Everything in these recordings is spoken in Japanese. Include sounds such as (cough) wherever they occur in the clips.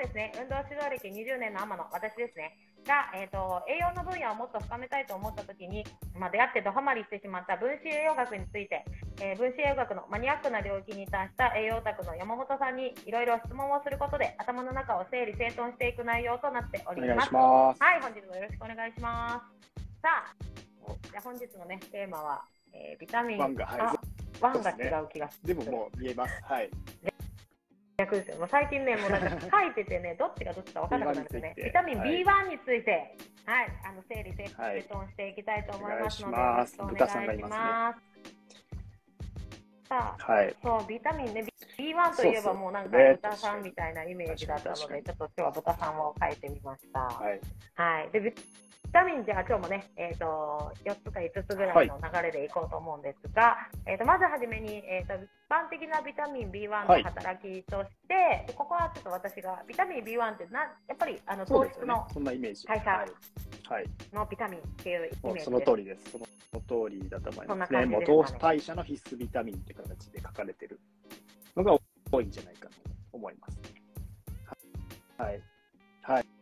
ですね、運動指導歴20年の天野、私ですね、が、えーと、栄養の分野をもっと深めたいと思ったときに、まあ、出会ってドハマりしてしまった分子栄養学について、えー、分子栄養学のマニアックな領域に達した栄養オタクの山本さんにいろいろ質問をすることで、頭の中を整理整頓していく内容となっております。ますはい、本日もよろしくお願いします。さあ、じゃ本日のね、テーマは、えー、ビタミン。ワンが、はい、ワンが違う気がする。でももう見えます。はい。逆ですよ。もう最近ね、もうなんか書いててね、どっちがどっちか分からなくなるんですよね。ビタミン B1 について、はい、あの整理整頓していきたいと思いますので、はい、よろしくお願いします。さあ、はい、そうビタミンね、B1 といえばもうなんか豚さんみたいなイメージだったので、ちょっと今日は豚さんを書いてみました。はい、はい、でビタミンじゃあ今日もね、えーと、4つか5つぐらいの流れでいこうと思うんですが、はい、えーと、まずはじめに、えーと、一般的なビタミン B1 の働きとして、はい、ここはちょっと私がビタミン B1 ってなやっぱりあの糖質の代謝のビタミンっていうイメージです。その通りです。その通りだと思いますね。もう糖質代謝の必須ビタミンって形で書かれてるのが多いんじゃないかと思います。はい。はい。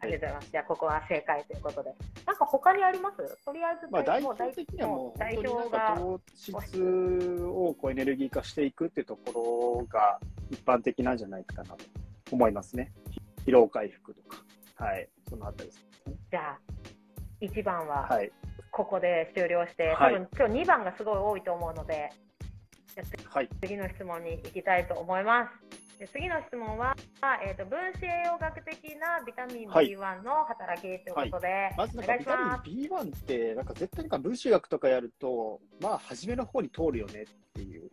ありがとうございます。じゃあ、ここは正解ということで。なんか他にあります？とりあえず、まあ、代表的にはもう、代表が糖質をこうエネルギー化していくっていうところが一般的なんじゃないかなと思いますね。疲労回復とか。はい。そのあたりです、ね。じゃあ、1番は、はい。ここで終了して、はい、多分今日2番がすごい多いと思うので、はい、次の質問に行きたいと思います。で次の質問は、えーと、分子栄養学的なビタミン B1 の働きということで、はいはい、まずなんかビタミン B1 ってなんか絶対なんか分子学とかやるとまあ初めの方に通るよねっていう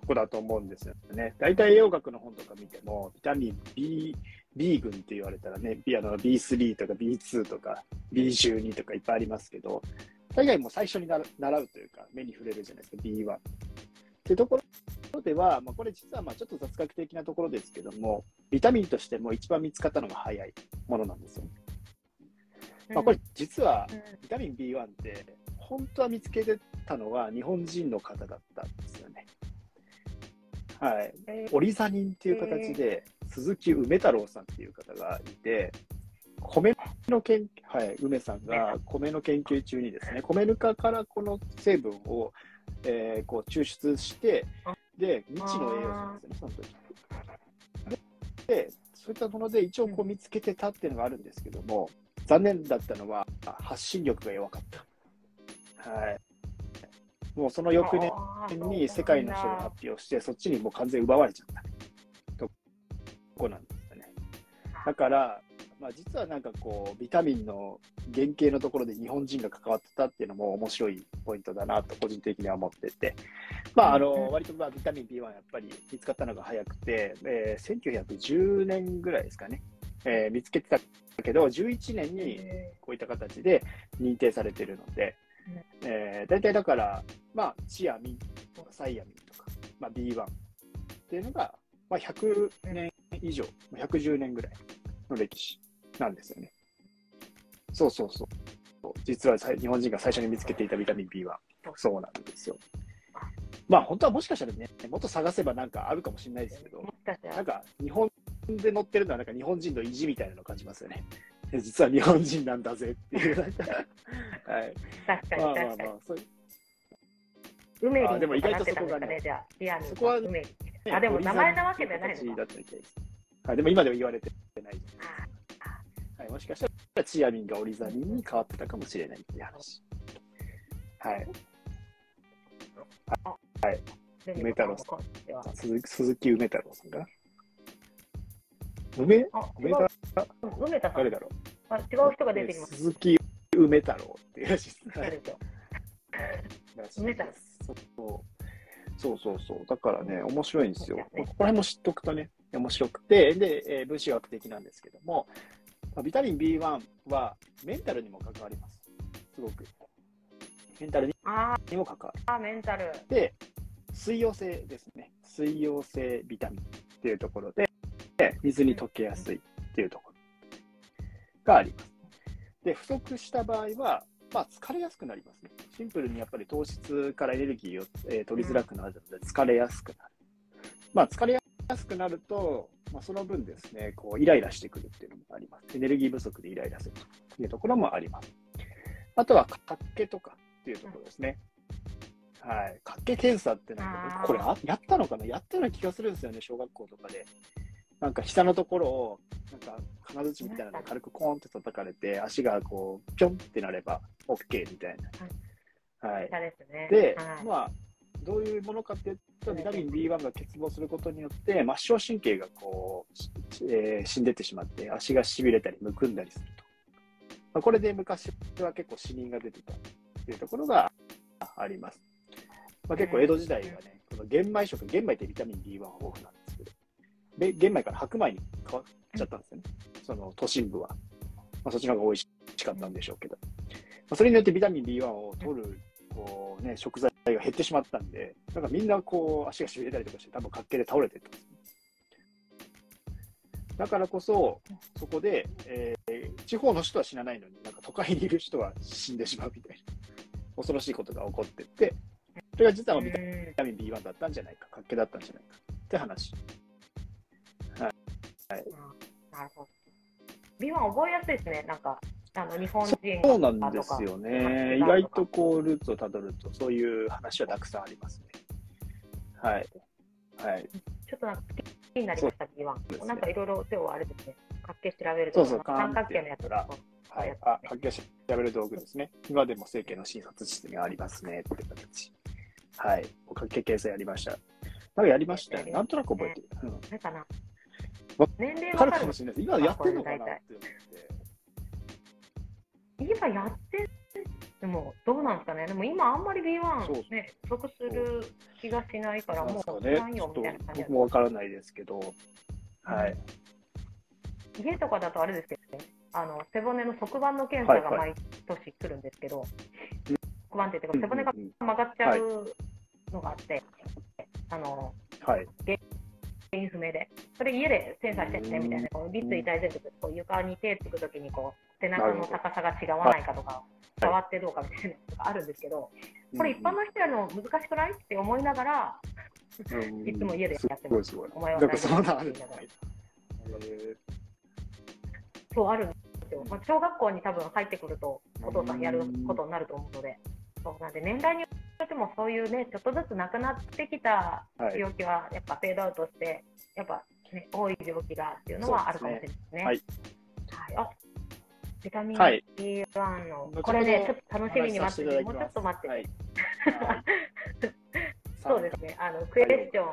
とこだと思うんですよね。大体栄養学の本とか見てもビタミン B B 群って言われたらね、B あの B3 とか B2 とか B12 とかいっぱいありますけど、大概もう最初に習うというか、目に触れるじゃないですか、B1。ってところでは、まあ、これ実はまあちょっと雑学的なところですけども、ビタミンとしても一番見つかったのが早いものなんですよね。まあ、これ実はビタミン B1 って本当は見つけてたのは日本人の方だったんですよね。はい。オリザニンっていう形で鈴木梅太郎さんっていう方がいて、米の研はい、梅さんが米の研究中にですね、米ぬかからこの成分を、えー、こう抽出して、で、未知の栄養素なんですよね、その時。で、そういったもので一応こう見つけてたっていうのがあるんですけども、残念だったのは発信力が弱かった。はい。もうその翌年に世界の人が発表して、そっちにもう完全に奪われちゃったとこなんですよね。だから、まあ、実はなんかこう、ビタミンの原型のところで日本人が関わってたっていうのも面白いポイントだなと個人的には思ってて、まあ、あの、割とまあビタミン B1 やっぱり見つかったのが早くて、えー、1910年ぐらいですかね、えー、見つけてたけど、11年にこういった形で認定されてるので、えー、大体だから、まあ、チアミンとかサイアミンとか、まあ、B1 っていうのが、まあ、100年以上、110年ぐらいの歴史なんですよね。そうそうそう。実は日本人が最初に見つけていたビタミン B はそうなんですよ。まあ本当はもしかしたらね、もっと探せばなんかあるかもしれないですけど、なんか日本で載ってるのはなんか日本人の意地みたいなのを感じますよね。(laughs) 実は日本人なんだぜっていう、なんか、はい。確かに確かに。まあまあまあ、そううめりでも意外とそこがね、じゃあ、そこは、ね、あ、でも名前なわけじゃないのか。はい、でも今でも言われてないじゃないですか。もしかしたらチアミンがオリザミンに変わってたかもしれないっていう話。はい。はい。梅太郎さん。鈴鈴木梅太郎さんが？梅？梅太梅太さん。誰だろう？あ違う人が出てきます。鈴木梅太郎っていうらしいです。梅太郎。そうそうそう。だからね、面白いんですよ。ここら辺も知っとくとね、面白くて、で、えー、分子学的なんですけども、まあ、ビタミン B1 はメンタルにも関わります。すごく。メンタルにも関わる。あ、メンタル。で、水溶性ですね。水溶性ビタミンっていうところで、水に溶けやすいっていうところがあります。で、不足した場合は、まあ、疲れやすくなりますね。シンプルにやっぱり糖質からエネルギーを、えー、取りづらくなるので、疲れやすくなる。まあ、疲れやすくなると、まあ、その分ですね、こうイライラしてくるっていうのもあります。エネルギー不足でイライラするというところもあります。あとは、活気とかっていうところですね。はい。活気検査ってなんか、これあやったのかなやったような気がするんですよね、小学校とかで。なんか下のところを、なんか金槌みたいなので軽くコーンって叩かれて、足がこう、ぴょんってなれば OK みたいな。はい。で、まあ、どういうものかっていうと、ビタミン B1 が欠乏することによって、末梢神経がこう、えー、死んでってしまって、足がしびれたり、むくんだりすると。まあ、これで昔は結構死人が出てたというところがあります。まあ、結構江戸時代はね、この玄米食、玄米ってビタミン B1 豊富なんですけど、で玄米から白米に変わっちゃったんですよね、その都心部は。まあ、そっちの方が美味しかったんでしょうけど。まあ、それによってビタミン B1 を取るこう、ね、食材が減ってしまったんで、なんかみんなこう足がしびれたりとかして、多分活気で倒れてるんです、だからこそ、そこで、えー、地方の人は死なないのに、なんか都会にいる人は死んでしまうみたいな、恐ろしいことが起こってって、それが実はビタミン B1 だったんじゃないか、活気だったんじゃないかって話。はい。はい、なるほど。B1 覚えやすいですね、なんか。あの日本人そうなんですよね。意外とこうルーツをたどると、そういう話はたくさんありますね。はい。はい。ちょっとなんか気になりました、B1。なんかいろいろ手をあれですね、角形調べると、そうそう三角形のやつら。はい、あ、角形調べる道具ですね。今でも整形の診察室にありますねって形。はい。角形形成やりました。なんかやりましたよね。なんとなく覚えてる。うん。なかな。年齢わかるかもしれないです。今やってるのかなって思って。今やってでもどうなんですかね、でも今、あんまり B1 ね、不足する気がしないから、もうないよみたいな感じ僕もわからないですけど、はい、家とかだとあれですけどね、あの背骨の側板の検査が毎年来るんですけど、側板っていうか、背骨が曲がっちゃうのがあって、あの、はい、原因不明で、それ家でセンサーしてねみたいな、こう立位体前屈、こう床に手つくときにこう背中の高さが違わないかとか、触ってどうかみたいなのがあるんですけど、これ一般の人やるの難しくないって思いながら、いつも家でやってます。お前は。そうあるんですよ。まあ、小学校に多分入ってくると、お父さんやることになると思うので、そうなんで年代によってもそういうね、ちょっとずつなくなってきた病気は、やっぱフェードアウトして、やっぱ、ね、多い病気がっていうのはあるかもしれないですね。はい、はい、あビタミン B1 の、これね、ちょっと楽しみに待ってて、もうちょっと待ってて。はい (laughs) そうですね、あのクエスチョン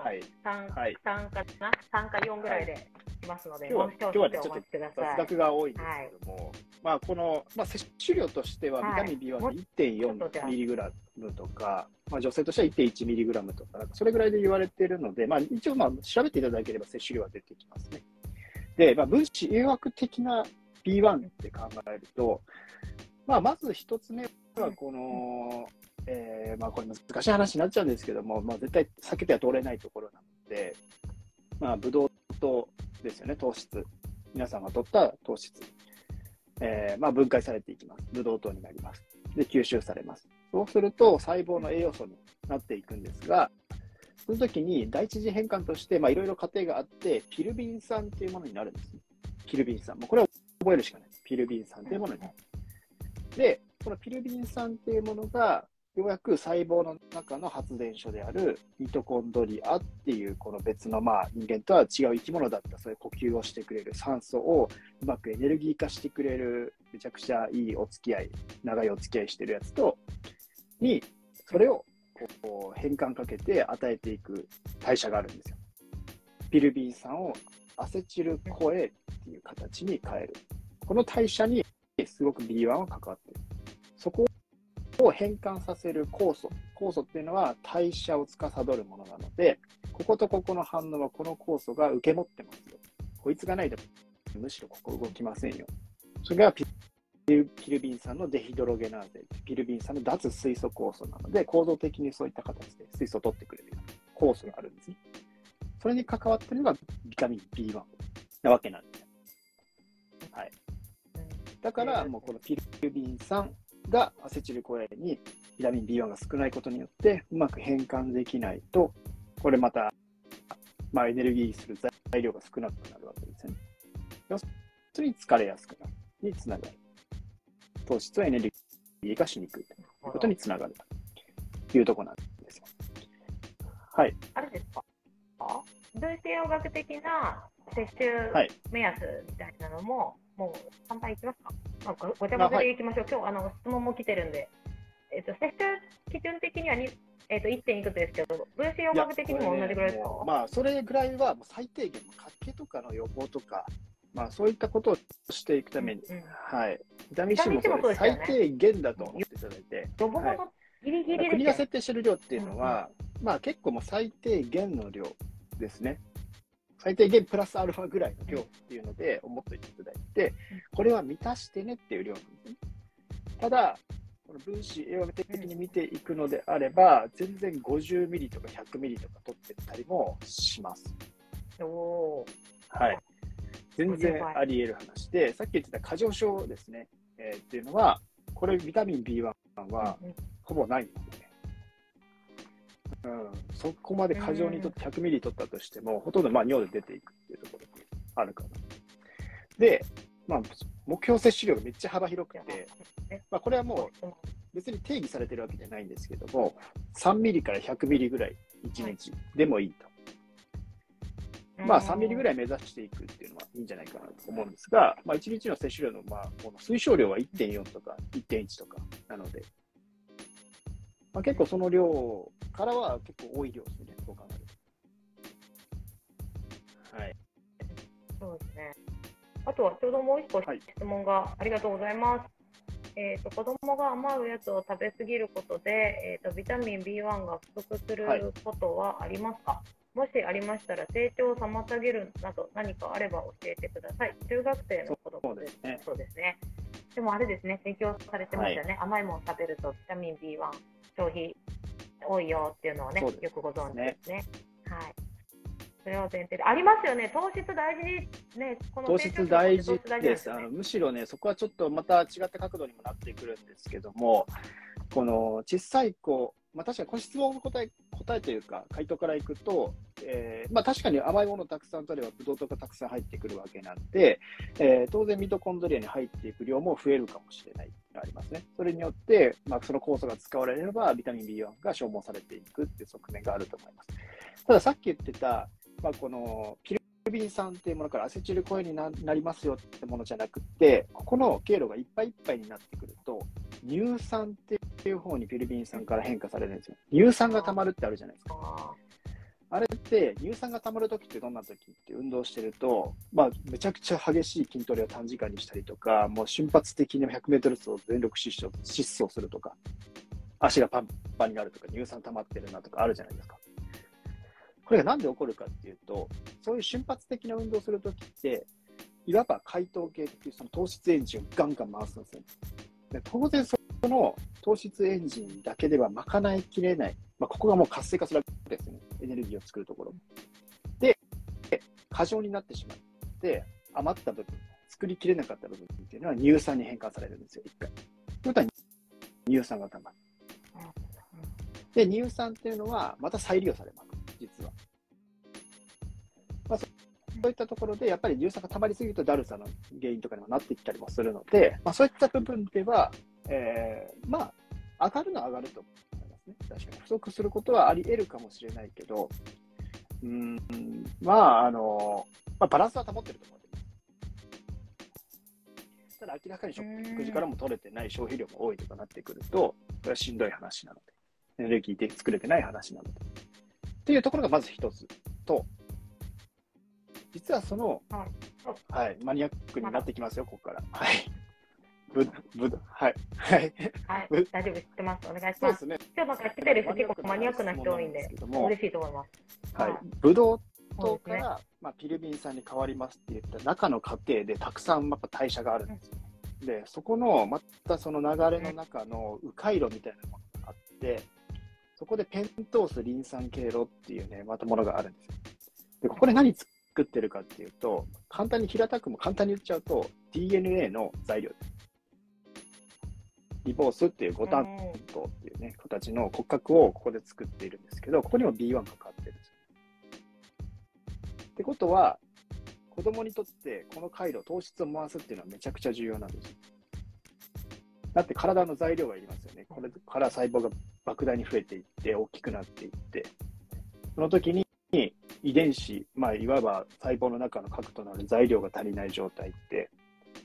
3,、はい、3かな？3か4ぐらいでしますので、今日は今日はちょっと雑学が多いんですけども、はい、まあこの、まあ、摂取量としては、ビタミン B1 は1.4ミリグラムとか、まあ、女性としては1.1ミリグラムとか、それぐらいで言われているので、まあ、一応まあ調べていただければ摂取量は出てきますね。で、まあ、分子誘惑的な B1 って考えると、まあ、まず一つ目は、この、えー、まあ、これ難しい話になっちゃうんですけども、まあ、絶対避けては通れないところなので、まあ、ブドウ糖ですよね、糖質。皆さんが取った糖質。えー、まあ、分解されていきます。ブドウ糖になります。で、吸収されます。そうすると、細胞の栄養素になっていくんですが、その時に第一次変換として、まあ、いろいろ過程があって、ピルビン酸っていうものになるんですね。ピルビン酸。もうこれは覚えるしかないです。ピルビン酸というものになる。で、このピルビン酸っていうものが、ようやく細胞の中の発電所であるミトコンドリアっていうこの別のまあ人間とは違う生き物だったそういう呼吸をしてくれる酸素をうまくエネルギー化してくれるめちゃくちゃいいお付き合い長いお付き合いしてるやつとにそれをこう変換かけて与えていく代謝があるんですよ。ピルビン酸をアセチルコエっていう形に変える。この代謝にすごく B1 は関わってる。そこを変換させる酵素。酵素っていうのは代謝を司るものなので、こことここの反応はこの酵素が受け持ってますよ。こいつがないとむしろここ動きませんよ。それがピルビン酸のデヒドロゲナーゼ、ピルビン酸の脱水素酵素なので、構造的にそういった形で水素を取ってくれるような酵素があるんですね。それに関わってるのがビタミン B1 なわけなんです。はい。だから、もうこのピルビン酸がアセチルコエにビタミン B1 が少ないことによって、うまく変換できないと、これまたまあ、エネルギーする材料が少なくなるわけですよね。要するに疲れやすくなるにつながる。糖質はエネルギーがしにくいということにつながるというところなんですよ。はい。あれですか？分子栄養学的な摂取目安みたいなのも、はい、もう簡単いきますか、まあ、ごちゃごちゃでいきましょう、今日あの質問も来てるんで、えーと、摂取基準的にはに、えーと、1. 点いくつですけど、分子栄養学的にも同じぐらいですか、ね、まあ、それぐらいは最低限、活気とかの予防とか、まあ、そういったことをしていくために、うんうん、はい、ビタミン C もそうです、最低限だと思っていただいて。予防のギリギリ国が設定している量っていうのは、うんうん、まあ結構もう最低限の量ですね。最低限プラスアルファぐらいの量っていうので思っておいていただいて、これは満たしてねっていう量なんですね。ただ、この分子栄養的に見ていくのであれば、全然50ミリとか100ミリとか取ってったりもします。おはい。全然あり得る話で、さっき言ってた過剰症ですね、えー、っていうのは、これビタミン B1 はほぼないんですね。うん、そこまで過剰にとって100ミリ取ったとしても、ほとんどまあ尿で出ていくっていうところがあるかな。で、まあ、目標摂取量がめっちゃ幅広くて、まあ、これはもう別に定義されてるわけじゃないんですけども、3ミリから100ミリぐらい1日でもいいと。まあ、3ミリぐらい目指していくっていうのはいいんじゃないかなと思うんですが、まあ、1日の摂取量の、まあ、この推奨量は1.4とか1.1とかなので、まあ、結構その量からは結構多い量ですね、そう考えると。はい。そうですね。あとはちょうどもう一個質問が、ありがとうございます。えーと、子供が甘いやつを食べ過ぎることで、えーと、ビタミン B1 が不足することはありますか、はい、もしありましたら成長を妨げるなど何かあれば教えてください。中学生の子供ですね。そうですね。でもあれですね、提供されてましたよね、はい、甘いもの食べるとビタミン B1 消費多いよっていうのをね、よくご存知ですね。はい。それを前提で。ありますよね、糖質大事ね、この糖質大事です。あのむしろね、そこはちょっとまた違った角度にもなってくるんですけども、この小さい子、まあ、確かにこの質問の答え答えというか、回答からいくと、えーまあ、確かに甘いものをたくさん取れば、ブドウとかたくさん入ってくるわけなんで、えー、当然ミトコンドリアに入っていく量も増えるかもしれないますね。それによって、まあ、その酵素が使われれば、ビタミン B1 が消耗されていくっていう側面があると思います。ただ、さっき言ってた、まあ、このピルビン酸っていうものからアセチルコエになりますよってものじゃなくて、ここの経路がいっぱいいっぱいになってくると、乳酸っていう方にピルビン酸から変化されるんですよ。乳酸が溜まるってあるじゃないですか。あれって乳酸が溜まるときってどんなときって運動してると、まあ、めちゃくちゃ激しい筋トレを短時間にしたりとか、もう瞬発的に100メートル走を全力疾走疾走するとか、足がパンパンになるとか、乳酸溜まってるなとかあるじゃないですか。これがなんで起こるかっていうと、そういう瞬発的な運動するときって、いわば解凍系っていうその糖質エンジンをガンガン回すんですよ。で当然その糖質エンジンだけでは賄いきれない、まあ、ここがもう活性化するわけですよね、エネルギーを作るところ。で、過剰になってしまって、余った部分、作りきれなかった部分っていうのは乳酸に変換されるんですよ、一回。ということは乳酸がたまる。で、乳酸っていうのはまた再利用されます、実は。まあ、そういったところで、やっぱり乳酸が溜まりすぎるとだるさの原因とかにもなってきたりもするので、まあ、そういった部分では、えー、まあ、上がるのは上がるとね。確かに。不足することはあり得るかもしれないけど、うん、まあ、あの、まあ、バランスは保ってると思う。ただ、明らかに食事からも取れてない消費量も多いとかなってくると、これはしんどい話なので、エネルギーで作れてない話なので。っていうところがまず一つと、実はその、はい、はい、マニアックになってきますよ、ここから。はい。ぶ、ぶ、はい。はい。はい、大丈夫、知ってます。お願いします。そうですね。今日なんか来てる人結構マニアックな人多いんで、嬉しいと思います。はい。ぶどう糖から、ね、まあ、ピルビン酸に変わりますって言った中の過程でたくさんやっぱ代謝があるんですよ。うん、で、そこの、またその流れの中の迂回路みたいなものがあって、そこでペントースリン酸経路っていうね、またものがあるんですよ。で、ここで何作ってるかっていうと、簡単に平たくも簡単に言っちゃうと、DNA の材料です。リボースっていう五炭糖っていうね、形の骨格をここで作っているんですけど、ここにも B1 がかかってるんですってことは、子供にとってこの回路、糖質を回すっていうのはめちゃくちゃ重要なんですよ。だって体の材料がいりますよね。これから細胞が莫大に増えていって、大きくなっていって、その時に遺伝子、まあ、いわば細胞の中の核となる材料が足りない状態って、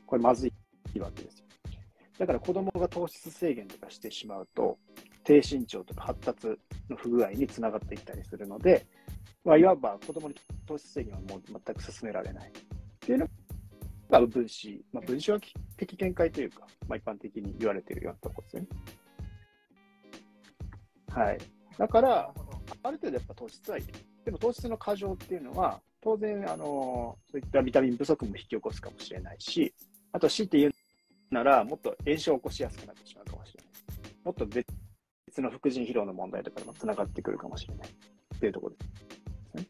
これまずいわけですよ。だから子供が糖質制限とかしてしまうと、低身長とか発達の不具合につながっていったりするので、まあ、いわば子供に糖質制限はもう全く進められないっていうのが分子、まあ、分子は的見解というか、まあ、一般的に言われているようなところですよね。はい。だから、ある程度やっぱ糖質はいる。でも糖質の過剰っていうのは、当然、あの、そういったビタミン不足も引き起こすかもしれないし、あと強いて言うなら、もっと炎症を起こしやすくなってしまうかもしれない。もっと別の副腎疲労の問題とかにもつながってくるかもしれないっていうところですね。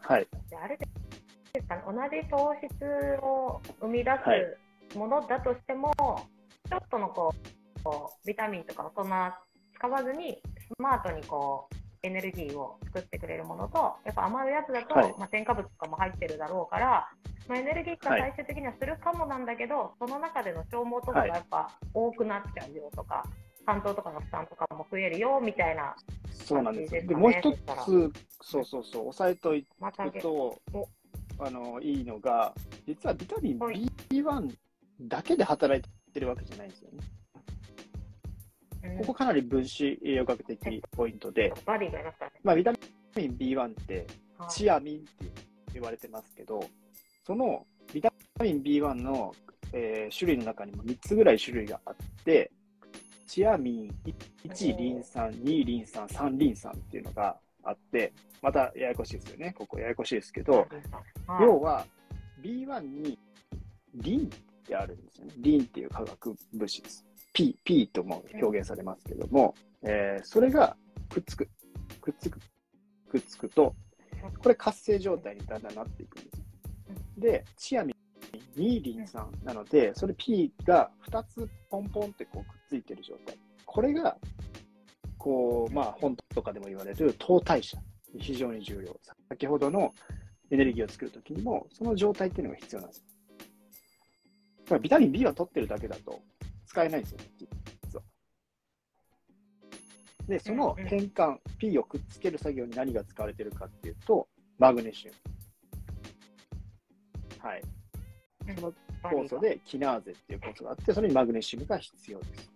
はい。あれですかね、同じ糖質を生み出すものだとしても、はい、ちょっとのこうビタミンとかをそんな使わずに、スマートにこうエネルギーを作ってくれるものと、やっぱ余るやつだと、はい、まあ、添加物とかも入ってるだろうから、まあ、エネルギーが最終的にはするかもなんだけど、はい、その中での消耗とかがやっぱ多くなっちゃうよとか、担当とかの負担とかも増えるよみたいな、そうなんですよ。で、もう一つ、そうそうそう、押さえといくと、あのいいのが、実はビタミン B1 だけで働いてるわけじゃないんですよね。ここかなり分子栄養学的ポイントで、まあ、ビタミン B1 ってチアミンって言われてますけど、そのビタミン B1 の、えー、種類の中にも3つぐらい種類があって、チアミン1リン酸、2リン酸、3リン酸っていうのがあって、またややこしいですよね。ここややこしいですけど、要は B1 にリンってあるんですよね。リンっていう化学物質です。P、P とも表現されますけども、えー、それがくっつく、くっつく、くっつくと、これ活性状態にだんだんなっていくんですで、チアミン、ニーリン酸なので、それ P が2つポンポンってこうくっついてる状態。これが、こう、まあ本とかでも言われる糖代謝に非常に重要。先ほどのエネルギーを作るときにも、その状態っていうのが必要なんです。だからビタミン B は取ってるだけだと、使えないんですよ、実は。で、その変換、P をくっつける作業に何が使われているかっていうと、マグネシウム。はい。その酵素でキナーゼっていう酵素があって、それにマグネシウムが必要です。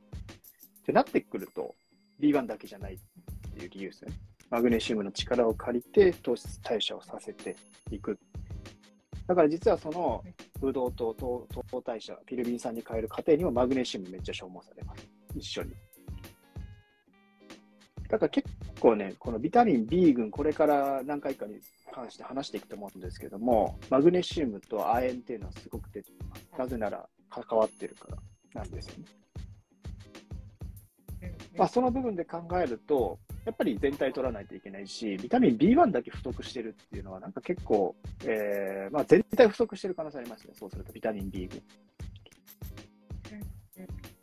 ってなってくると、B1 だけじゃないっていう理由ですね。マグネシウムの力を借りて糖質代謝をさせていく。だから実はそのブドウ糖、糖糖代謝、ピルビン酸に変える過程にもマグネシウムめっちゃ消耗されます。一緒に。だから結構ね、このビタミン B 群、これから何回かに関して話していくと思うんですけども、マグネシウムと亜鉛っていうのはすごく出てきます。なぜなら関わってるからなんですよね。まあ、その部分で考えると、やっぱり全体取らないといけないし、ビタミン B1 だけ不足してるっていうのは、なんか結構、えー、まあ、全体不足してる可能性ありますね、そうすると、ビタミン B 群。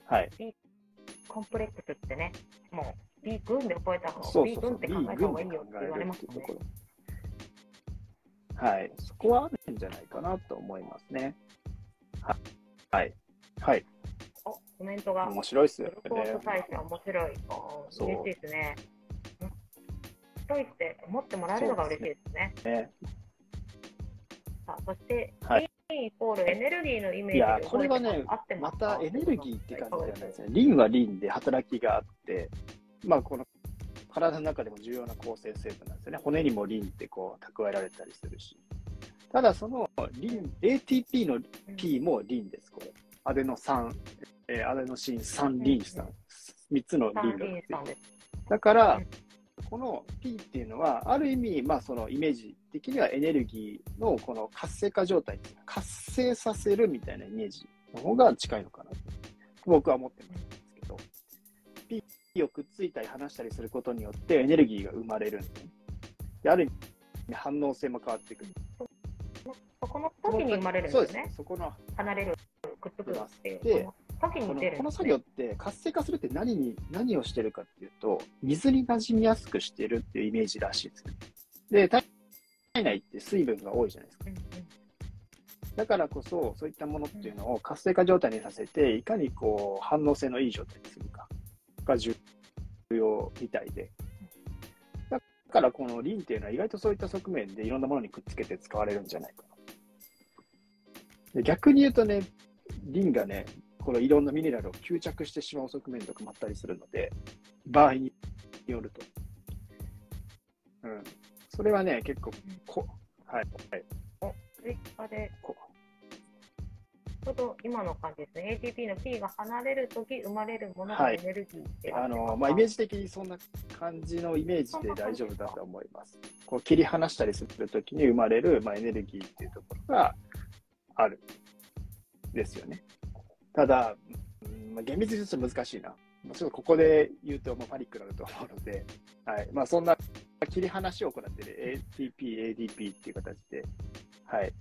はい。コンプレックスってね、もう B 群で覚えた方が、B 群って考えた方がいいよって言われますね。はい。そこはあるんじゃないかなと思いますね。はい。はい。お、コメントが。面白いっすよね。コート大使面白い。嬉しいですね。といって思ってもらえるのが嬉しいですね。ね。さあ、そして、はい、リンイコールエネルギーのイメージいや、これはね、またエネルギーって感じじゃないですね。リンはリンで働きがあって、まあ、この体の中でも重要な構成成分なんですよね。骨にもリンってこう蓄えられたりするし。ただ、そのリン、ATP の P もリンです、これ。アデノ酸、えー、アデノシン3リン酸、3つのリンがだから、この P っていうのは、ある意味、まあ、そのイメージ的にはエネルギーのこの活性化状態、活性させるみたいなイメージの方が近いのかなと、僕は思ってますけど、P をくっついたり離したりすることによってエネルギーが生まれるんで。である意味、反応性も変わってくる。そこの時に生まれるんですね。そうです。そこの離れる、くっつくっていう。で、時に出る、ね、この作業って活性化するって何に何をしてるかっていうと水に馴染みやすくしてるっていうイメージらしいですね。で内って水分が多いじゃないですか。だからこそ、そういったものっていうのを活性化状態にさせて、いかにこう反応性のいい状態にするかが重要みたいで。だからこのリンっていうのは意外とそういった側面でいろんなものにくっつけて使われるんじゃないかな。で逆に言うとね、リンがね、このいろんなミネラルを吸着してしまう側面とかもあったりするので、場合によると。うん。それはね、結構こ、はい、はい。お、追加で、こちょうど今の感じですね。ATP の P が離れるとき生まれるものがエネルギーって、はい、あのまあ、イメージ的にそんな感じのイメージで大丈夫だと思います。こう切り離したりするときに生まれる、まあ、エネルギーっていうところがあるですよね。ただ、まあ、厳密に言うと難しいな。ちょっとここで言うともうパニックになると思うので、はい。まあ、そんな切り離しを行っている ATP、ADP っていう形で、はい、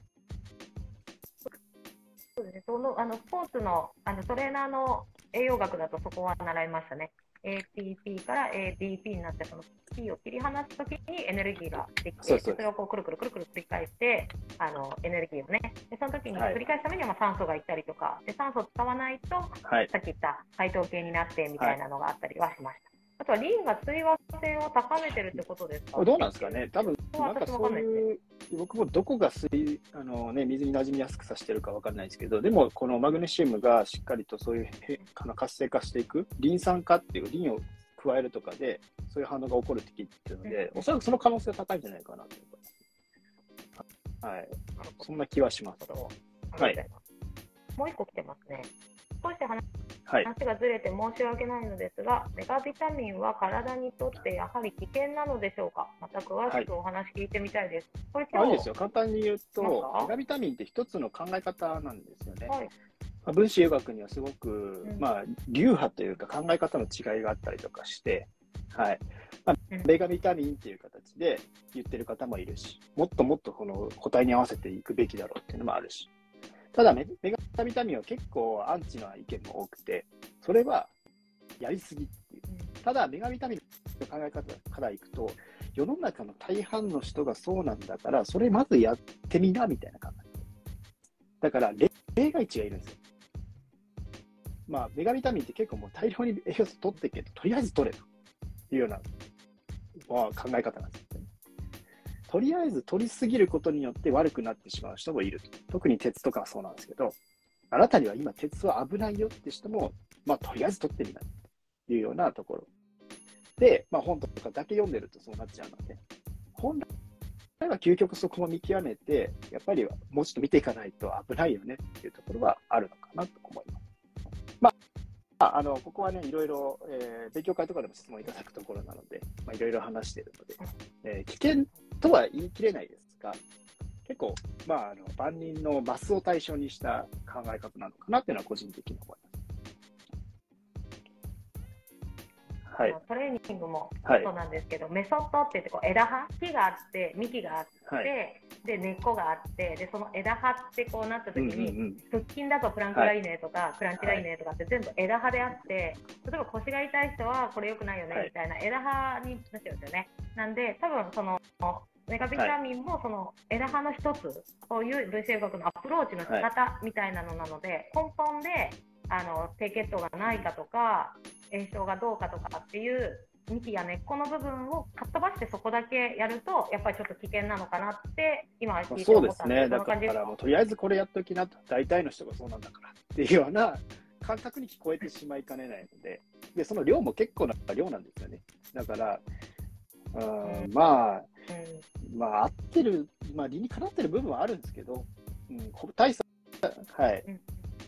そうですね、そのあのスポーツのあのトレーナーの栄養学だとそこは習いましたね。ATP から ADP になって、その P を切り離すときにエネルギーができて、それをこうくるくるくるくる繰り返して、あのエネルギーをね、でその時に繰り返すためにはまあ酸素がいったりとか、で酸素を使わないと、はい、さっき言った解凍系になってみたいなのがあったりはしました。あとはリンが水和性を高めてるってことですか？どうなんですかね、多分なんかそういう、僕もどこが水あの、ね、水に馴染みやすくさせてるか分かんないですけど、でもこのマグネシウムがしっかりとそういう活性化していく、リン酸化っていうリンを加えるとかで、そういう反応が起こるって聞いてるので、おそらくその可能性が高いんじゃないかなと思います。はい、そんな気はします。はい、もう一個来てますね。少し話がずれて申し訳ないのですが、メガビタミンは体にとってやはり危険なのでしょうか、また詳しくお話聞いてみたいです。はい、これいいですよ、簡単に言うと、メガビタミンって一つの考え方なんですよね。はい。まあ、分子医学にはすごく、うん、まあ、流派というか考え方の違いがあったりとかして、はい。まあ、メガビタミンっていう形で言ってる方もいるし、もっともっとこの個体に合わせていくべきだろうっていうのもあるし、ただメ、メガビタミンは結構アンチな意見も多くて、それはやりすぎっていう。ただ、メガビタミンの考え方からいくと、世の中の大半の人がそうなんだから、それまずやってみなみたいな考え。だから、例外値がいるんですよ。まあ、メガビタミンって結構もう大量に栄養素取ってけど、とりあえず取れというような、まあ、考え方なんです。とりあえず取りすぎることによって悪くなってしまう人もいる。特に鉄とかはそうなんですけど、あなたには今鉄は危ないよって人も、まあ、とりあえず取ってみないというようなところ。で、まあ、本とかだけ読んでるとそうなっちゃうので、本来は究極そこも見極めて、やっぱりもうちょっと見ていかないと危ないよねっていうところはあるのかなと思います。まあ、あのここはね、いろいろ、えー、勉強会とかでも質問いただくところなので、まあ、いろいろ話しているので、えー、危険とは言い切れないですが、結構、まあ、あの万人のマスを対象にした考え方なのかなっていうのは個人的に思います。はい、トレーニングもそうなんですけど、はい、メソッドって言ってこう枝葉木があって幹があって、はい、で根っこがあってでその枝葉ってこうなった時に、うんうんうん、腹筋だとプランクがいいねとか、はい、クランチがいいねとかって全部枝葉であって例えば腰が痛い人はこれ良くないよねみたいな枝葉になっちゃうんですよね。なんで多分そのメガビタミンもその枝葉の一つ、そういう分子医学のアプローチの仕方みたいなのなので、根本であの低血糖がないかとか炎症がどうかとかっていう幹や根っこの部分をかっ飛ばしてそこだけやるとやっぱりちょっと危険なのかなって今聞いて思ったんですそうですね。だからもうとりあえずこれやっときなと大体の人がそうなんだからっていうような感覚に聞こえてしまいかねないので。でその量も結構な量なんですよね。だからうんまあ、うん、まあ合ってる、まあ理にかなってる部分はあるんですけど、うん、大差はい、うん。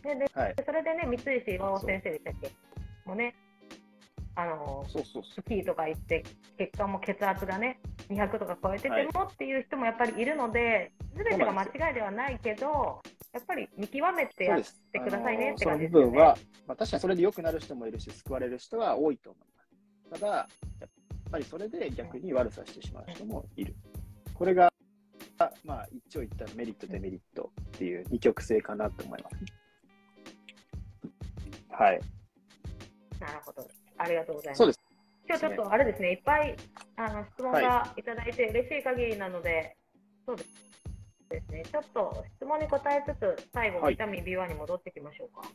でで、はい、それでね、三石岩尾先生でしたっけ？もうね、あのそうそうスキーとか行って、結果も血圧がね、200とか超えててもっていう人もやっぱりいるので、す、べ、てが間違いではないけど、やっぱり見極めてやってくださいねって感じです、ね、その部分は、まあ、確かにそれで良くなる人もいるし、救われる人は多いと思います。ただ、やっぱりそれで逆に悪さしてしまう人もいる。これが、まあ、一長一短のメリット、デメリットっていう二極性かなと思います。はい。なるほど。ありがとうございます。そうです。今日ちょっとあれですね、いっぱいあの質問がいただいて嬉しい限りなので、そうですね。ちょっと質問に答えつつ、最後、はいビタミン B1 に戻っていきましょうか。と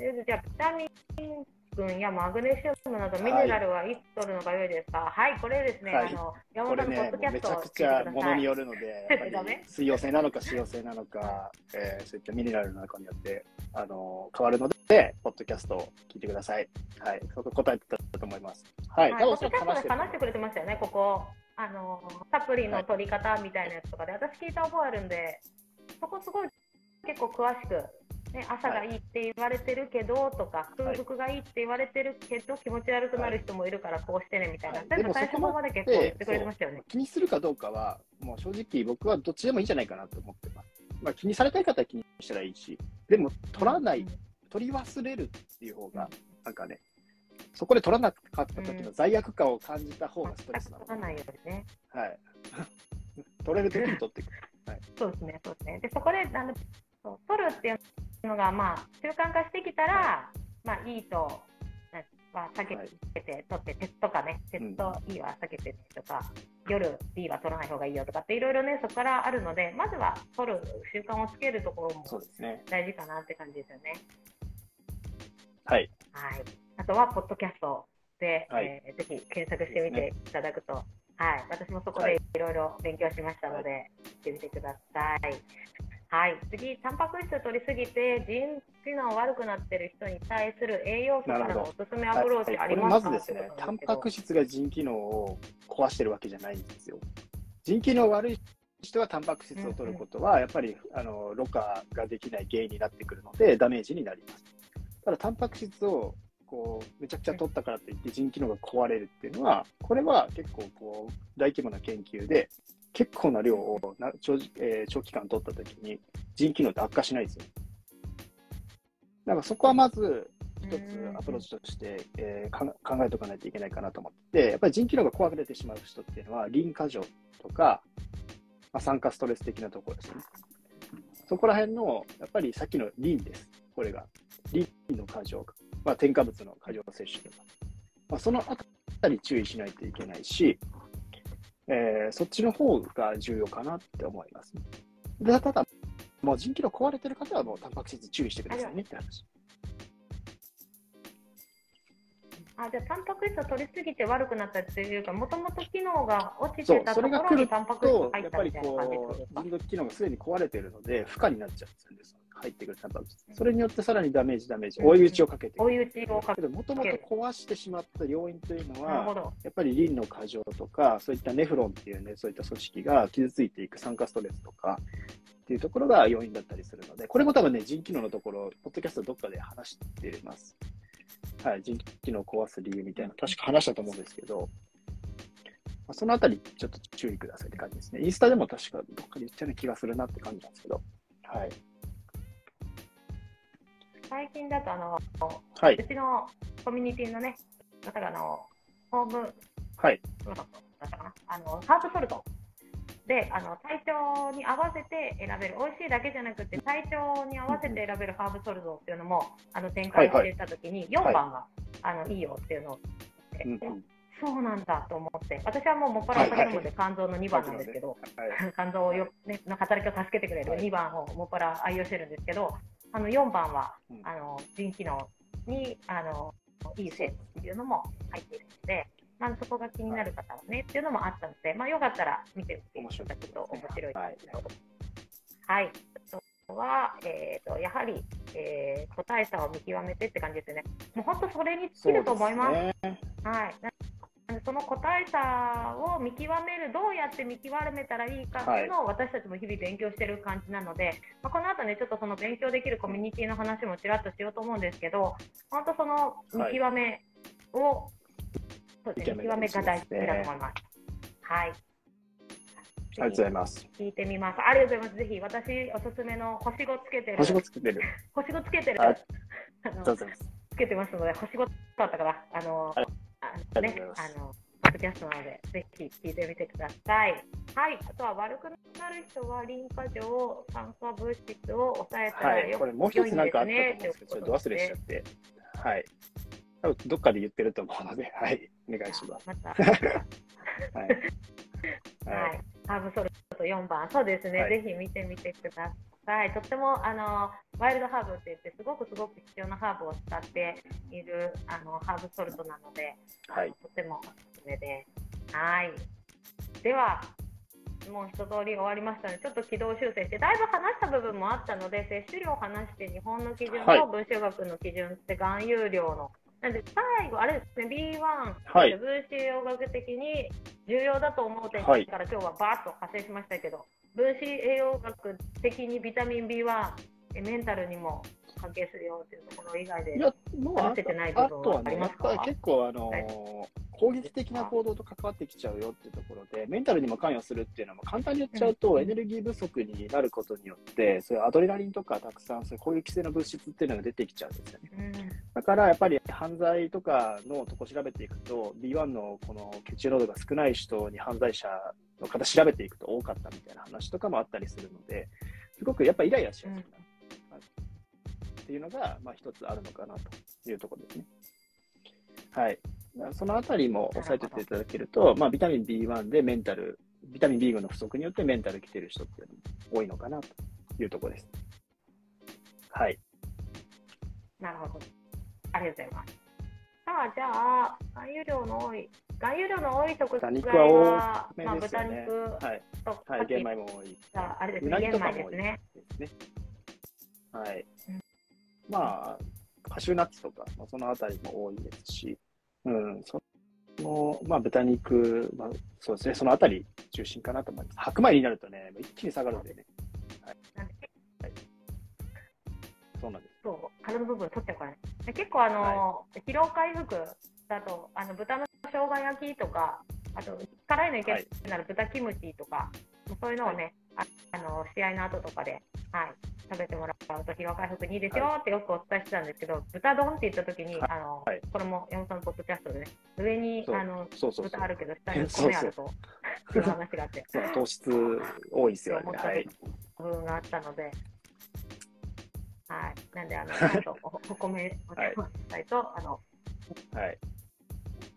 りあえずじゃあ、ビタミン群やマグネシウムなど、ミネラルはいつ取るのが良いですか？はい、これですね、はいあの、山本さんのポッドキャストを聞いてください。ものによるので、やっぱ (laughs) ダメ？り水溶性なのか脂溶性なのか、えーそういったミネラルの中によって、あの変わるので、ポッドキャストを聞いてください。はい、そこ答えてたと思います。はい、はい、ポッドキャストで話してる話してくれてましたよね、ここ。あの、サプリの取り方みたいなやつとかで、私聞いた覚えあるんで、そこすごい結構詳しく、ね、朝がいいって言われてるけどとか、空腹がいいって言われてるけど、気持ち悪くなる人もいるからこうしてねみたいな、はい全部最初の方まで結構言ってくれてましたよね。気にするかどうかは、もう正直僕はどっちでもいいんじゃないかなと思ってます。まあ、気にされたい方は気にしたらいいし、でも取らない、取り忘れるっていう方が、なんかね、そこで取らなかった時の罪悪感を感じた方がストレスなの取らないよね。はい。(laughs) 取れる時に取っていく。そうですね、そうですね。で、そこで、あの、取るっていうのが、まあ、習慣化してきたら、まあ、いいと、なは避けはいて、取って、鉄とかね、鉄と E は避けてとか、夜 B は取らない方がいいよとかって、いろいろね、そこからあるので、まずは取る習慣をつけるところもそうですね。大事かなって感じですよね。はい。はい。あとは、ポッドキャストで、はいえーぜひ検索してみていただくと、はい。私もそこはいでいろいろ勉強しましたので、してみてください。はい。次、タンパク質を取りすぎて、腎機能悪くなってる人に対する栄養素からのおすすめアプローチありますか、まずですねタンパク質が腎機能を壊してるわけじゃないんですよ。腎機能悪い人はタンパク質を取ることは、やっぱりあのろ過ができない原因になってくるので、ダメージになります。ただ、タンパク質をこうめちゃくちゃ取ったからといって腎機能が壊れるっていうのは、これは結構こう大規模な研究で、結構な量をな長時、えー長期間取ったときに、腎機能って悪化しないですよ。だからそこはまず一つアプローチとして、えーか考えておかないといけないかなと思って、やっぱり腎機能が壊れてしまう人っていうのは、リン過剰とか、まあ、酸化ストレス的なところですよね。そこら辺の、やっぱりさっきのリンです。これが。リンの過剰、まあ、添加物の過剰摂取とか。まあ、そのあたり注意しないといけないし、えーそっちの方が重要かなって思います。でただ、もう腎機能壊れてる方はもうタンパク質注意してくださいねって話。あじゃあ、タンパク質を取りすぎて悪くなったっていうか、もともと機能が落ちてたところにタンパク質とが、入っやったぱりみたいな感じってこう、ことですか？腎の機能がすでに壊れてるので、負荷になっちゃうんですよ。入ってくるタンパク質。それによってさらにダメージ、ダメージ、うん追い打ちをかけて。追い打ちをかけもともと壊してしまった要因というのは。やっぱりリンの過剰とか、そういったネフロンっていうね、そういった組織が傷ついていく酸化ストレスとかっていうところが要因だったりするので、これも多分ね、腎機能のところ、ポッドキャストどっかで話しています。はい、腎機能を壊す理由みたいな、確か話したと思うんですけど、まあ、そのあたりちょっと注意くださいって感じですね。インスタでも確かどっかで言ったような気がするなって感じなんですけど。はい。最近だと、あの、はい。うちのコミュニティのね、方があの、ホームはい。そうだったかな。あのハーブソルトであの体調に合わせて選べる。美味しいだけじゃなくて体調に合わせて選べるハーブソルトっていうのもあの展開していたときに4番が、あのいいよっていうのを言って、うんうん。そうなんだと思って私はもうもっぱらお酒飲むで肝臓の2番なんですけど、はい。肝臓をよ、ね、の働きを助けてくれるはい2番をもっぱら愛用してるんですけどあの4番はうんあの腎機能にあのいい成分っていうのも入っているので、まあ、そこが気になる方はね、っていうのもあったので、まあ、よかったら見てみていただくと面白いはいですけど。はい。あとは、えー、とやはり、えー個体差を見極めてって感じですよね。もう本当それに尽きると思います。すねはい。その個体差を見極める、どうやって見極めたらいいかっていうのを私たちも日々勉強してる感じなので、まあ、この後ね、ちょっとその勉強できるコミュニティの話もちらっとしようと思うんですけど、本当その見極めを、そうですね、見見極めが大事だと思います。はい。ありがとうございます。聞いてみます。ありがとうございます。ぜひ私おすすめの星5つけてる。星5つけてる。星5つけてる。ありがのとうございます。つけてますので、星5だったから、あの、ありあねあの、ポッドキャストなので、ぜひ聞いてみてください。はい。あとは悪くなる人は、リン化錠、酸化物質を抑えたらはい、よこれもう一つなんかあったと思うんですけど、ちょっと忘れしちゃって。はい。多分どっかで言ってると思うので、(laughs) はい、お願いします。また、(laughs) (laughs) はい。は。はいハーブソルト4 4番、そうですね、はいぜひ見てみてください。とってもあのワイルドハーブって言って、すごくすごく必要なハーブを使っているあのハーブソルトなので、はい。とてもおすすめです。はい。では、もう一通り終わりましたので、ちょっと軌道修正して、だいぶ話した部分もあったので、摂取量を話して、日本の基準はいと文章学の基準って含有量の。なんで、最後、あれですね、B1、はい分子栄養学的に重要だと思う点はいから、今日はバーッと派生しましたけど、分子栄養学的にビタミン B1、えメンタルにも関係するよっていうところ以外でい、や、もうてない部分はあとはね、ありますか？やっぱり結構、あのはい。攻撃的な行動と関わってきちゃうよっていうところで、メンタルにも関与するっていうのは、簡単に言っちゃうと、うん。エネルギー不足になることによって、そういうアドレナリンとかたくさん、そういう攻撃性の物質っていうのが出てきちゃうんですよね。うん。だからやっぱり犯罪とかのとこ調べていくと、B1 のこの血中濃度が少ない人に犯罪者の方調べていくと多かったみたいな話とかもあったりするので、すごくやっぱイライラしやすくなる、はいっていうのが、まあ、一つあるのかなというところですね。はい。そのあたりも押さえておいていただけると、まあ、ビタミン B1 でメンタル、ビタミン B 群の不足によってメンタル来てる人っていうのも多いのかなというところです。はい。なるほど。ありがとうございます。さあ、じゃあ、含有量の多い、含有量の多い食材は豚。肉はい。と、はい、さっき玄米も多い。ああれですね、玄米ですね。ですね。はいうん。まあ、カシューナッツとか、まあ、そのあたりも多いですし、うん、その、まあ、豚肉、まあ、そうですね、そのあたり中心かなと思います。白米になるとね、一気に下がるんでね。なんで？そうなんです。そう、殻の部分取っちゃうからね。で結構、あの、疲労回復だと、あの、豚の生姜焼きとか、あと、辛いのいけるなら豚キムチとか、そういうのをね、ああの、試合の後とかで、はい、食べてもらうと疲労回復にいいですよってよくお伝えしてたんですけど、豚丼って言った時に、はいあの、はいこれも山本さんのポッドキャストでね、上に、あの、豚あ。るけど、下に米あると、(laughs) いう話があって、そう糖質多いですよね。はい。部分があったので、はい。なんで、あの、(laughs) ちゃんとおお米をはいしたいと、あの、はい。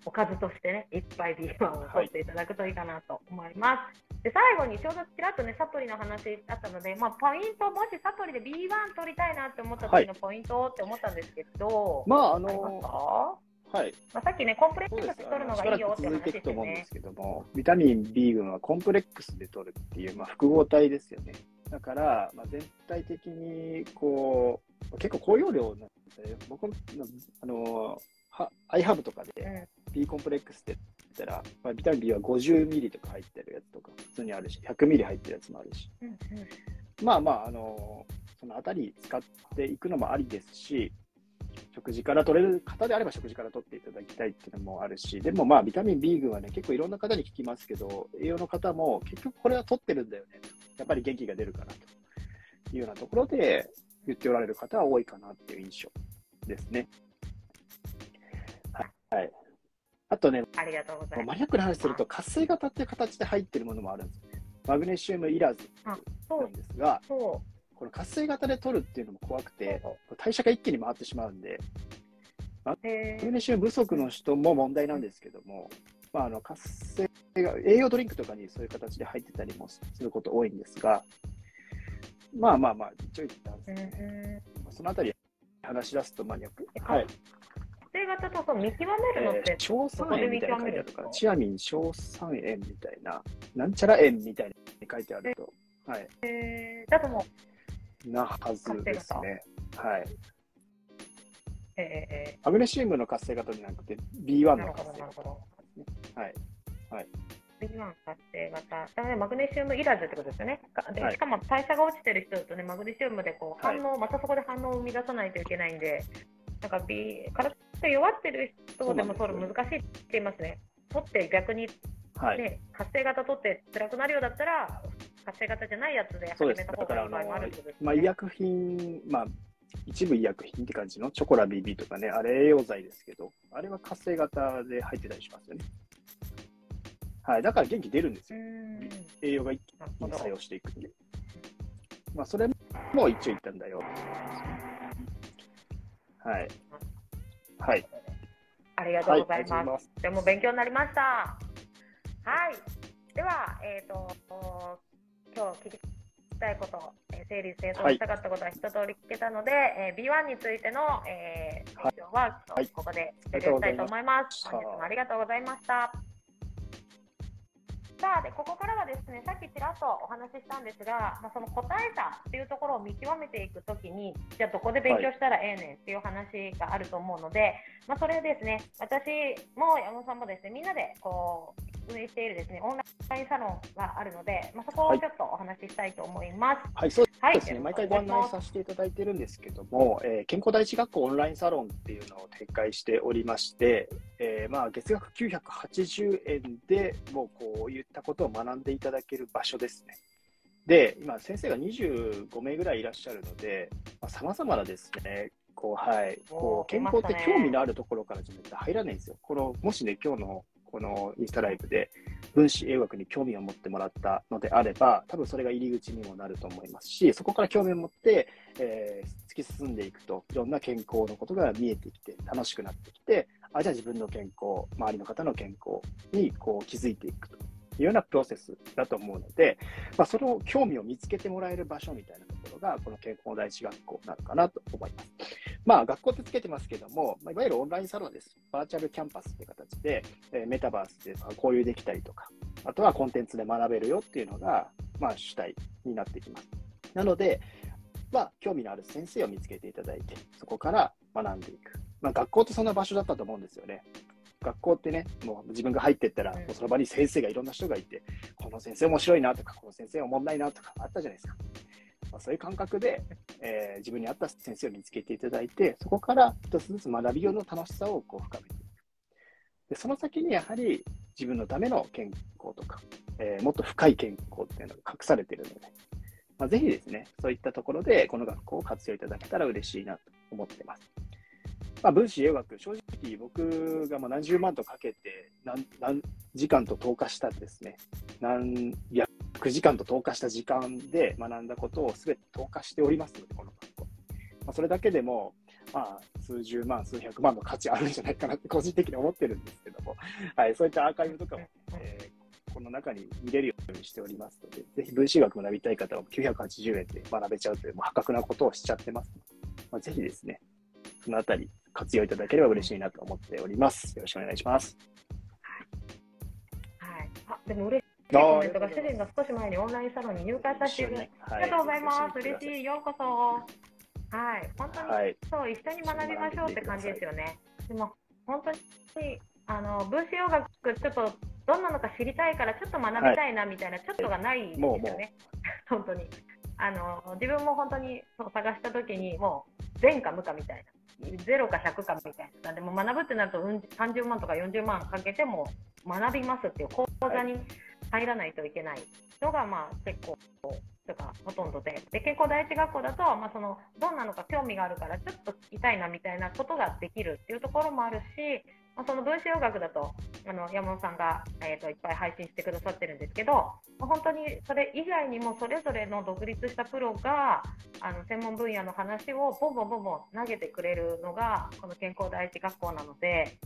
おかずとしてね、いっぱいビーフンを取っていただくといいかなと思います。で、最後にちょうどちらっとね、サプリの話あったので、まあ、ポイント、もしサプリで B1 取りたいなって思った時のポイントって思ったんですけど、まあ、あありますの、か？はい。まあ、さっきね、コンプレックスです。取るのがいいよって話く続いていくとでね。思うんですけども、ビタミン B 群はコンプレックスで取るっていう、まあ、複合体ですよね。だから、まあ、全体的に、こう、結構高容量なんですよ。僕の、あの、はアイハブとかで、うん B コンプレックスって言ったら、まあ、ビタミン B は50ミリとか入ってるやつとか、普通にあるし、100ミリ入ってるやつもあるし、うんうんまあまあ、あの、そのあたり使っていくのもありですし、食事から取れる方であれば食事から取っていただきたいっていうのもあるし、でもまあビタミン B 群はね、結構いろんな方に聞きますけど、栄養の方も結局これは取ってるんだよね。やっぱり元気が出るかなというようなところで言っておられる方は多いかなっていう印象ですね。はい。はい、あとね、ありがとうございます。マニアックな話すると活性型っていう形で入ってるものもあるんですよね。マグネシウムいらずあなんですが、そこの活性型で取るっていうのも怖くう。て、代謝が一気に回ってしまうんで、へマグネシウム不足の人も問題なんですけども、まあ、あの活性が栄養ドリンクとかにそういう形で入ってたりもすること多いんですが、まあまあまあ、一応言ったんですーね。うんそのあたり話し出すとマニアック。えはい。活性型とそう見極めるのってえー、硝酸塩みたいなの書いてあるから、チアミン硝酸塩みたいな、なんちゃら塩みたいに書いてあると、はい、えーだともなはずですね。はい。う、えマグネシウムの活性型じゃなくて B1 ー、なるほど、の活性型なるほど。はい。はい。B1 活性型。だからマグネシウムいらずってことですよね。かではいしかも代謝が落ちてる人だとね、マグネシウムでこうはい反応、またそこで反応を生み出さないといけないんで、なんか B、体が弱ってる人でも取る難しいって言いますね。取って逆にはい。ね、活性型取って辛くなるようだったら、活性型じゃないやつで。始めた方がいい場合もあるとですね。まあ、医薬品、まあ、一部医薬品って感じのチョコラ BB とかね、あれ栄養剤ですけど、あれは活性型で入ってたりしますよね。はい。だから元気出るんですよ。栄養が一気に作用していくんで。まあ、それも一応言ったんだよ。はい。はい。ありがとうございます。ます。でも勉強になりました。はい。では、えっ、と、今日聞きたいこと、えー、整理整頓したかったことは一通り聞けたので、はい、えー、B1 についての、えー、検証は、はい、ここで終了したいと思います。はい、本日もありがとうございました。さあでここからはですねさっきちらっとお話ししたんですが、まあ、その答えたっていうところを見極めていくときにじゃあどこで勉強したらええねんっていう話があると思うので、まあ、それですね私も山本さんもですねみんなでこう運営しているですねオンラインサロンがあるので、まあ、そこをちょっとお話ししたいと思います。はい、そうですね、毎回ご案内させていただいてるんですけども、えー、健康第一学校オンラインサロンっていうのを展開しておりまして、えー、まあ月額980円でもうこういったことを学んでいただける場所ですね。で、今、先生が25名ぐらいいらっしゃるので、さまざ、まなですね、こう、はい、こう、健康って興味のあるところからじゃないと入らないんですよ。この、もしね、今日のこのインスタライブで分子栄養学に興味を持ってもらったのであれば、多分それが入り口にもなると思いますし、そこから興味を持って、えー、突き進んでいくと、いろんな健康のことが見えてきて、楽しくなってきて、あ、じゃあ自分の健康、周りの方の健康にこう気づいていくと。いうようなプロセスだと思うので、まあ、その興味を見つけてもらえる場所みたいなところが、この健康第一学校なのかなと思います。まあ、学校ってつけてますけども、まあ、いわゆるオンラインサロンです。バーチャルキャンパスという形で、えー、メタバースで交流できたりとか、あとはコンテンツで学べるよっていうのが、まあ、主体になってきます。なので、まあ、興味のある先生を見つけていただいて、そこから学んでいく。まあ、学校ってそんな場所だったと思うんですよね。学校ってね、もう自分が入っていったら、もうその場に先生がいろんな人がいて、この先生面白いなとか、この先生おもんないなとかあったじゃないですか。まあ、そういう感覚で、えー、自分に合った先生を見つけていただいて、そこから一つずつ学び用の楽しさをこう深めていく。でその先にやはり自分のための健康とか、えー、もっと深い健康っていうのが隠されているので、まあ、ぜひですね、そういったところでこの学校を活用いただけたら嬉しいなと思ってます。まあ、分子栄養学、正直僕がまあ何十万とかけて何何時間と投下したですね、何百時間と投下した時間で学んだことをすべて投下しておりますので、この学校。まあ、それだけでも、まあ、数十万、数百万の価値あるんじゃないかなって個人的に思ってるんですけども、はい、そういったアーカイブとかも、えー、この中に見れるようにしておりますので、ぜひ分子学学びたい方は980円で学べちゃうという、もう破格なことをしちゃってますまあ、ぜひですね、そのあたり活用いただければ嬉しいなと思っております。よろしくお願いします。はい。はい、あ、でも嬉しいコメントが主人が少し前にオンラインサロンに入会させている、ねはい、ありがとうございます。嬉しい。ようこそ。はい。本当に、はい、そう、一緒に学びましょうって感じですよね。でも、本当に、あの、分子洋楽、ちょっと、どんなのか知りたいから、ちょっと学びたいなみたいな、ちょっとがないですよね。本当に。あの、自分も本当にそう探したときに、もう、善か無かみたいな。0か100かみたいな。でも学ぶってなると、30万とか40万かけても学びますっていう講座に入らないといけないのが、まあ結構、とかほとんどで。で、健康第一学校だと、まあその、どんなのか興味があるから、ちょっと聞きたいなみたいなことができるっていうところもあるし、まあ、その分子洋楽だとあの山本さんが、えーと、いっぱい配信してくださってるんですけど、まあ、本当にそれ以外にもそれぞれの独立したプロがあの専門分野の話をボンボンボンボン投げてくれるのがこの健康第一学校なので、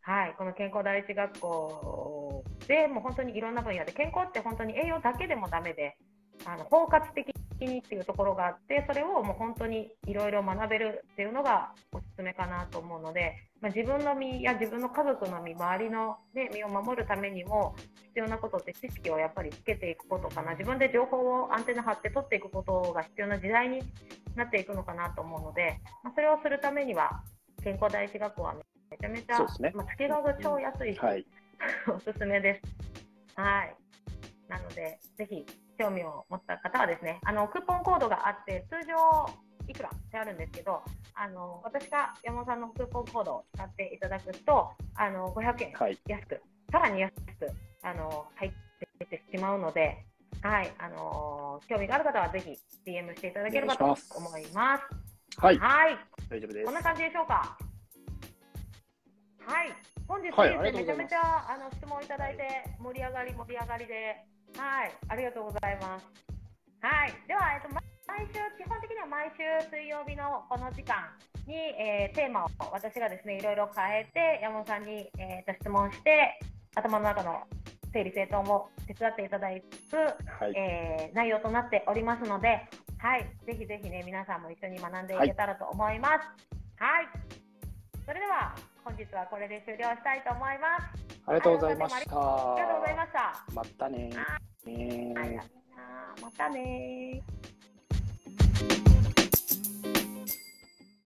はい、この健康第一学校でもう本当にいろんな分野で健康って本当に栄養だけでもダメであの包括的にっていうところがあってそれをもう本当にいろいろ学べるっていうのがおすすめかなと思うので、まあ、自分の身や自分の家族の身周りの、ね、身を守るためにも必要なことって知識をやっぱりつけていくことかな。自分で情報をアンテナ張って取っていくことが必要な時代になっていくのかなと思うので、まあ、それをするためには健康第一学校はめちゃめちゃ、ね、まあ、付けが超安いし、はい、(laughs) おすすめです。はい。なので、ぜひ興味を持った方はですね、あのクーポンコードがあって、通常いくらってあるんですけど、あの私が山本さんのクーポンコードを使っていただくと、あの500円安く、はい、さらに安くあの入ってしまうので、はい、あの興味がある方はぜひ DM していただければと思います。はい、はい、大丈夫です。こんな感じでしょうか？はい、本日、はい、めちゃめちゃあの質問いただいて盛り上がり盛り上がりではい、ありがとうございます。はい、では、えっと、毎週、基本的には毎週水曜日のこの時間に、えー、テーマを私がですね、いろいろ変えて、山本さんに、えー、と質問して、頭の中の整理整頓を手伝っていただく、はい、えー、内容となっておりますので、はい、ぜひぜひね、皆さんも一緒に学んでいけたらと思います。はい、はい、それでは本日はこれで終了したいと思います。ありがとうございました。ありがとうございました。またねまたね Bye.